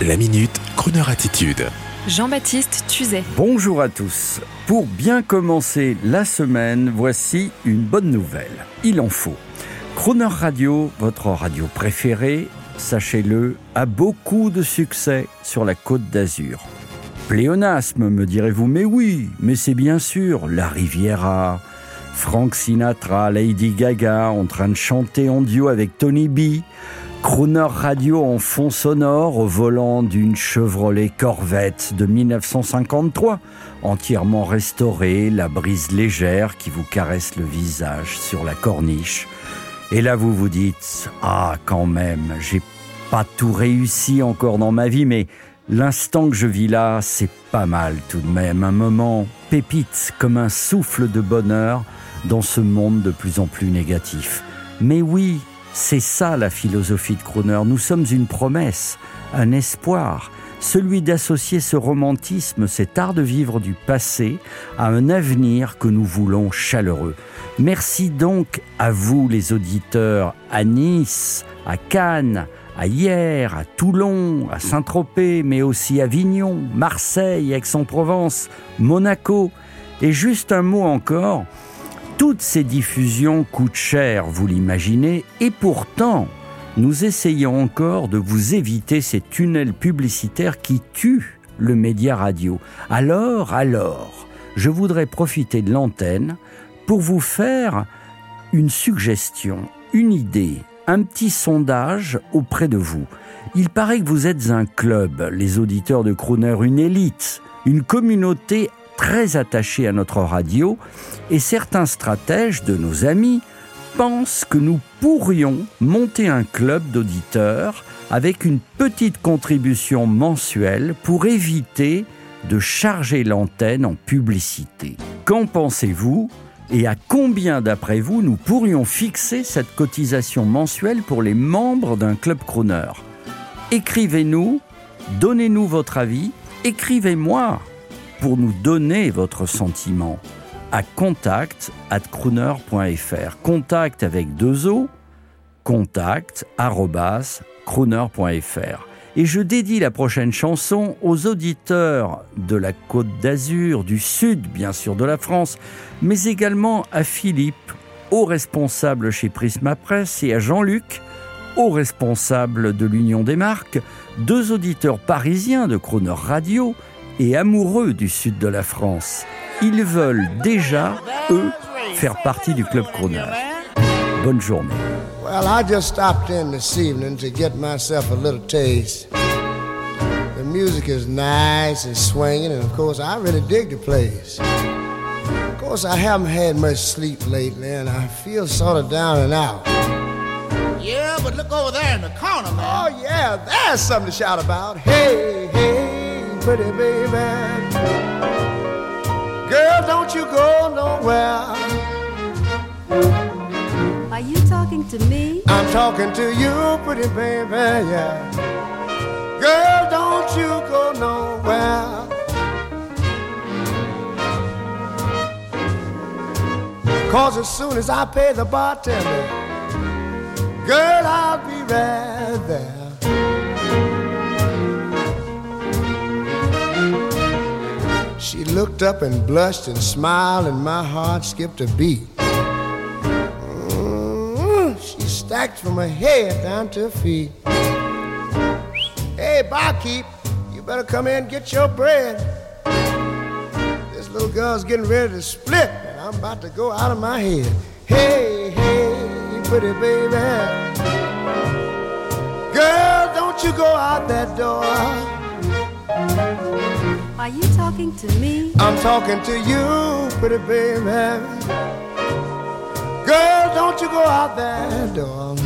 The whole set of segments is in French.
La minute, Kroneur attitude. Jean-Baptiste Tuzet. Bonjour à tous. Pour bien commencer la semaine, voici une bonne nouvelle. Il en faut. Croner Radio, votre radio préférée, sachez-le, a beaucoup de succès sur la côte d'Azur. Pléonasme, me direz-vous, mais oui, mais c'est bien sûr la Riviera, Frank Sinatra, Lady Gaga en train de chanter en duo avec Tony B, Crooner Radio en fond sonore au volant d'une Chevrolet Corvette de 1953, entièrement restaurée, la brise légère qui vous caresse le visage sur la corniche. Et là vous vous dites, ah quand même, j'ai pas tout réussi encore dans ma vie, mais l'instant que je vis là, c'est pas mal tout de même, un moment pépite comme un souffle de bonheur dans ce monde de plus en plus négatif. Mais oui, c'est ça la philosophie de Croner. Nous sommes une promesse, un espoir, celui d'associer ce romantisme, cet art de vivre du passé, à un avenir que nous voulons chaleureux. Merci donc à vous les auditeurs à Nice, à Cannes, à Hier, à Toulon, à Saint-Tropez, mais aussi à Avignon, Marseille, Aix-en-Provence, Monaco. Et juste un mot encore, toutes ces diffusions coûtent cher, vous l'imaginez, et pourtant, nous essayons encore de vous éviter ces tunnels publicitaires qui tuent le média radio. Alors, alors, je voudrais profiter de l'antenne pour vous faire une suggestion, une idée, un petit sondage auprès de vous. Il paraît que vous êtes un club, les auditeurs de Crooner, une élite, une communauté très attachés à notre radio et certains stratèges de nos amis pensent que nous pourrions monter un club d'auditeurs avec une petite contribution mensuelle pour éviter de charger l'antenne en publicité. Qu'en pensez-vous et à combien d'après vous nous pourrions fixer cette cotisation mensuelle pour les membres d'un club crooner? Écrivez-nous, donnez-nous votre avis, écrivez-moi pour nous donner votre sentiment à contact at crooner.fr. Contact avec deux O, contact crooner.fr. Et je dédie la prochaine chanson aux auditeurs de la Côte d'Azur, du sud bien sûr de la France, mais également à Philippe, au responsable chez Prisma Presse, et à Jean-Luc, au responsable de l'Union des marques, deux auditeurs parisiens de Crooner Radio, et amoureux du sud de la France. Ils veulent déjà, eux, faire partie du Club Crooner. Bonne journée. Well, I just stopped in this evening to get myself a little taste. The music is nice and swinging, and of course, I really dig the place. Of course, I haven't had much sleep lately, and I feel sort of down and out. Yeah, but look over there in the corner, man. Oh, yeah, there's something to shout about. Hey, hey pretty baby. Girl, don't you go nowhere. Are you talking to me? I'm talking to you, pretty baby, yeah. Girl, don't you go nowhere. Cause as soon as I pay the bartender, girl, I'll be right there. She looked up and blushed and smiled, and my heart skipped a beat. Mm, she stacked from her head down to her feet. Hey, barkeep, you better come in and get your bread. This little girl's getting ready to split, and I'm about to go out of my head. Hey, hey, pretty baby. Girl, don't you go out that door. Are you talking to me? I'm talking to you, pretty baby. Girl, don't you go out that door.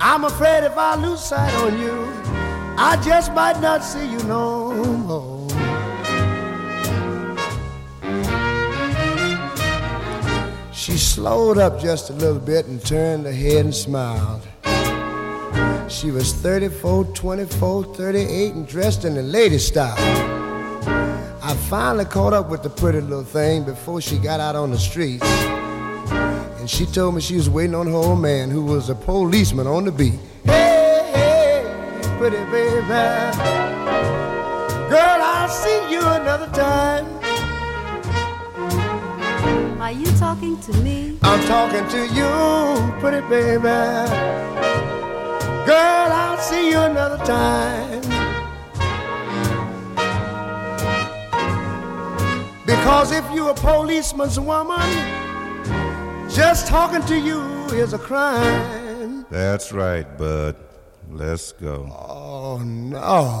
I'm afraid if I lose sight on you, I just might not see you no more. She slowed up just a little bit and turned her head and smiled. She was 34, 24, 38, and dressed in the latest style. I finally caught up with the pretty little thing before she got out on the streets. And she told me she was waiting on her old man who was a policeman on the beat. Hey, hey, pretty baby. Girl, I'll see you another time. Are you talking to me? I'm talking to you, pretty baby. Girl, I'll see you another time. Because if you're a policeman's woman, just talking to you is a crime. That's right, bud. Let's go. Oh, no.